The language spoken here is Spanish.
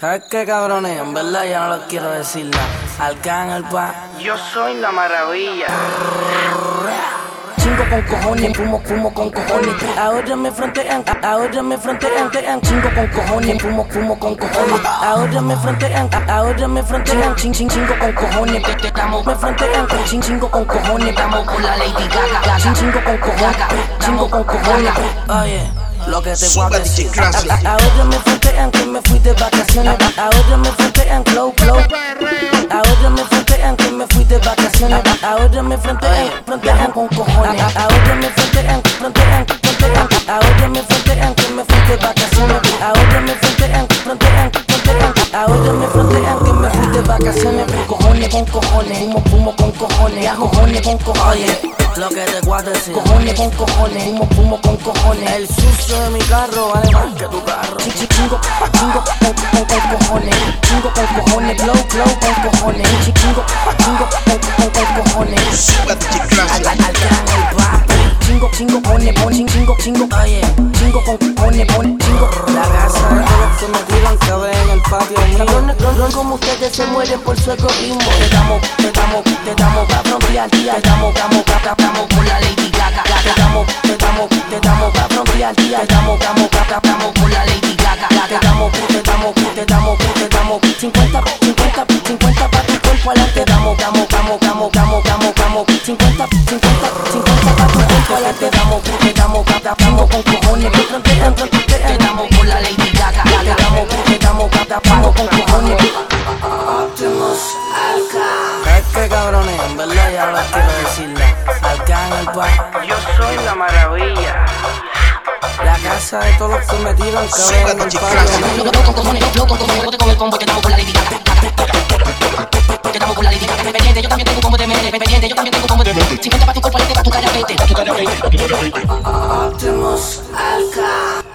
¿Sabes qué, cabrones? En verdad ya no lo quiero decir nada. Arcángel, pa. Yo soy la maravilla. Chingo con cojones, fumo, fumo con cojones. Ahora me frontean, ahora me frontean, tean. Chingo con cojones, fumo, fumo con cojones. Ahora me frontean, ahora me frontean. Ching, ching, chingo con cojones. Te, estamos, me frontean. Ching, chingo con cojones. Estamos con la Lady Gaga. Ching, chingo con cojones. Chingo con cojones. Oye. Lo que te voy a decir. Ahora me frontean que me fui de vacaciones. Ahora me frontean flow, flow Ahora me frontean que me fui de vacaciones. Ahora me frontean, frontean con cojones. Ahora me frontean, frontean, frontean. Ahora me frontean que me fui de vacaciones. Ahora me frontean, frontean, frontean. Ahora me frontean que me fui de vacaciones. Cojones con cojones, fumo, fumo con cojones. Cojones con cojones lo que te voy a decir. Cojones con cojones, fumo, fumo con cojones. El sucio de mi carro vale más que tu carro. Chingo, chingo, chingo con, con, con cojones. Chingo con cojones, flow, flow con cojones. Chingo, chingo con, con, con cojones. Al, al, al gran el papi Chingo, chingo, pone, pone, chingo, chingo. Oye, chingo con pone, pone, Cabrones como ustedes se mueren por su egoísmo Te damos, te damos, te damos pa' frontear día Te damos, damos, damos, damos por la Lady Gaga Te damos, te damos, te damos pa' frontear día Te damos, damos, damos, damos por la Lady Gaga Te damos, te damos, te damos, te damos 50, 50, 50 pa' tu cuerpo adelante Damos, damos, damos, damos, damos, damos, damos 50, 50, 50 pa' tu cuerpo adelante Damos, te damos, damos con cojones Yo soy la maravilla. La casa de todos los que me tiran en el Loco con cojones, loco con cojones, bote con el combo que estamos por la. Que estamos por la. Pendiente, yo también tengo combo de mente. Pendiente, yo también tengo combo de mente. 50 pa' tu cuerpo, este pa' tu cara. Optimus Alca